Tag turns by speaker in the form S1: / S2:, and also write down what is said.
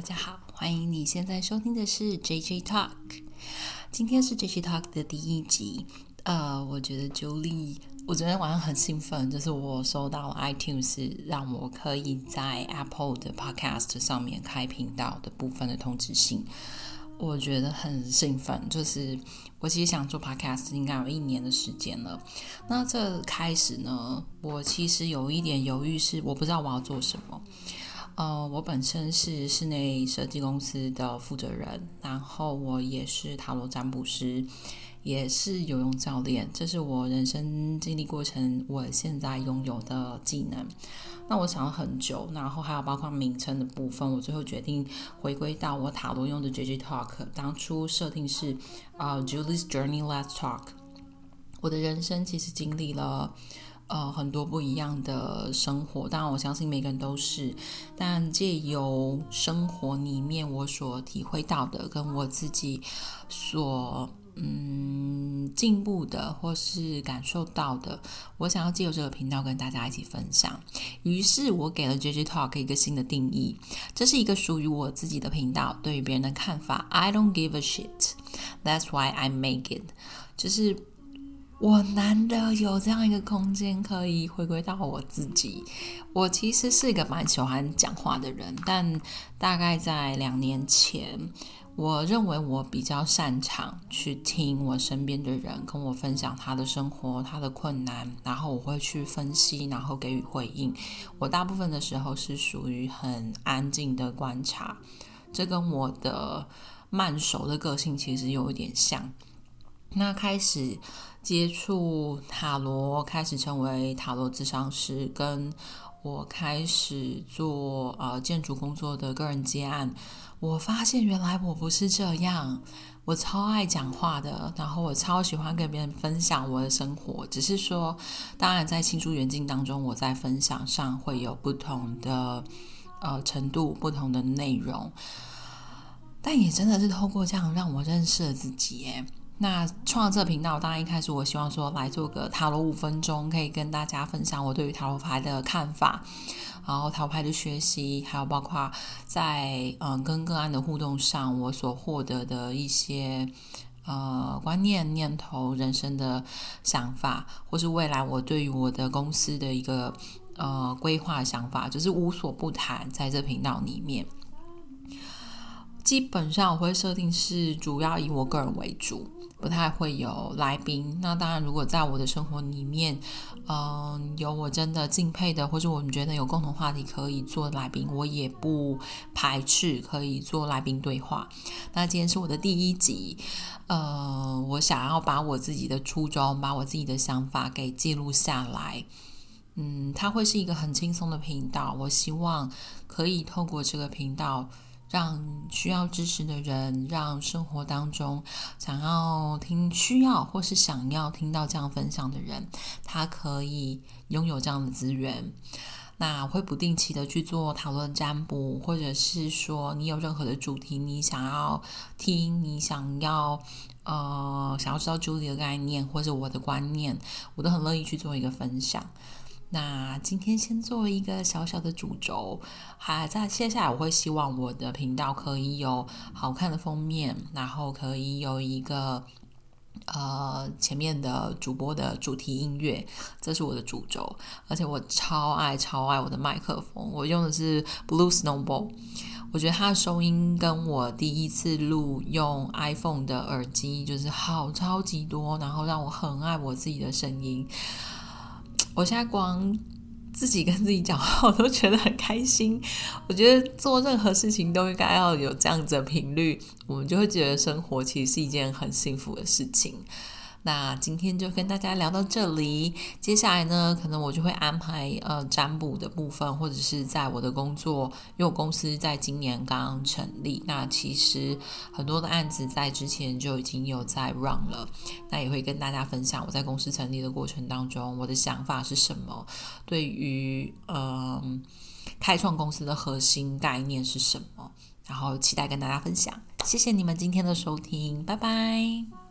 S1: 大家好，欢迎你现在收听的是 JJ Talk。今天是 JJ Talk 的第一集。呃，我觉得 Julie，我昨天晚上很兴奋，就是我收到 iTunes 让我可以在 Apple 的 Podcast 上面开频道的部分的通知信。我觉得很兴奋，就是我其实想做 podcast 应该有一年的时间了。那这开始呢，我其实有一点犹豫，是我不知道我要做什么。呃，我本身是室内设计公司的负责人，然后我也是塔罗占卜师，也是游泳教练，这是我人生经历过程，我现在拥有的技能。那我想了很久，然后还有包括名称的部分，我最后决定回归到我塔罗用的 JJ Talk。当初设定是啊、Julie's Journey Let's Talk。我的人生其实经历了呃很多不一样的生活，当然我相信每个人都是，但借由生活里面我所体会到的，跟我自己所。嗯，进步的或是感受到的，我想要借由这个频道跟大家一起分享。于是我给了 JJ Talk 一个新的定义，这是一个属于我自己的频道。对于别人的看法，I don't give a shit. That's why I make it。就是我难得有这样一个空间，可以回归到我自己。我其实是一个蛮喜欢讲话的人，但大概在两年前。我认为我比较擅长去听我身边的人跟我分享他的生活、他的困难，然后我会去分析，然后给予回应。我大部分的时候是属于很安静的观察，这跟我的慢熟的个性其实有一点像。那开始接触塔罗，开始成为塔罗咨商师，跟我开始做呃建筑工作的个人接案。我发现原来我不是这样，我超爱讲话的，然后我超喜欢跟别人分享我的生活。只是说，当然在亲疏远近当中，我在分享上会有不同的呃程度、不同的内容。但也真的是透过这样让我认识了自己耶。那创这频道，当然一开始我希望说来做个塔罗五分钟，可以跟大家分享我对于塔罗牌的看法。然后塔罗牌的学习，还有包括在嗯跟个案的互动上，我所获得的一些呃观念、念头、人生的想法，或是未来我对于我的公司的一个呃规划想法，就是无所不谈在这频道里面。基本上我会设定是主要以我个人为主。不太会有来宾。那当然，如果在我的生活里面，嗯、有我真的敬佩的，或者我们觉得有共同话题可以做来宾，我也不排斥可以做来宾对话。那今天是我的第一集，呃，我想要把我自己的初衷，把我自己的想法给记录下来。嗯，它会是一个很轻松的频道。我希望可以透过这个频道。让需要支持的人，让生活当中想要听、需要或是想要听到这样分享的人，他可以拥有这样的资源。那会不定期的去做讨论占卜，或者是说你有任何的主题，你想要听，你想要呃想要知道 Julie 的概念或者我的观念，我都很乐意去做一个分享。那今天先做一个小小的主轴，还在接下来我会希望我的频道可以有好看的封面，然后可以有一个呃前面的主播的主题音乐，这是我的主轴。而且我超爱超爱我的麦克风，我用的是 Blue Snowball，我觉得它的收音跟我第一次录用 iPhone 的耳机就是好超级多，然后让我很爱我自己的声音。我现在光自己跟自己讲话，我都觉得很开心。我觉得做任何事情都应该要有这样子的频率，我们就会觉得生活其实是一件很幸福的事情。那今天就跟大家聊到这里，接下来呢，可能我就会安排呃占卜的部分，或者是在我的工作，因为我公司在今年刚刚成立，那其实很多的案子在之前就已经有在 run 了，那也会跟大家分享我在公司成立的过程当中，我的想法是什么，对于嗯、开创公司的核心概念是什么，然后期待跟大家分享，谢谢你们今天的收听，拜拜。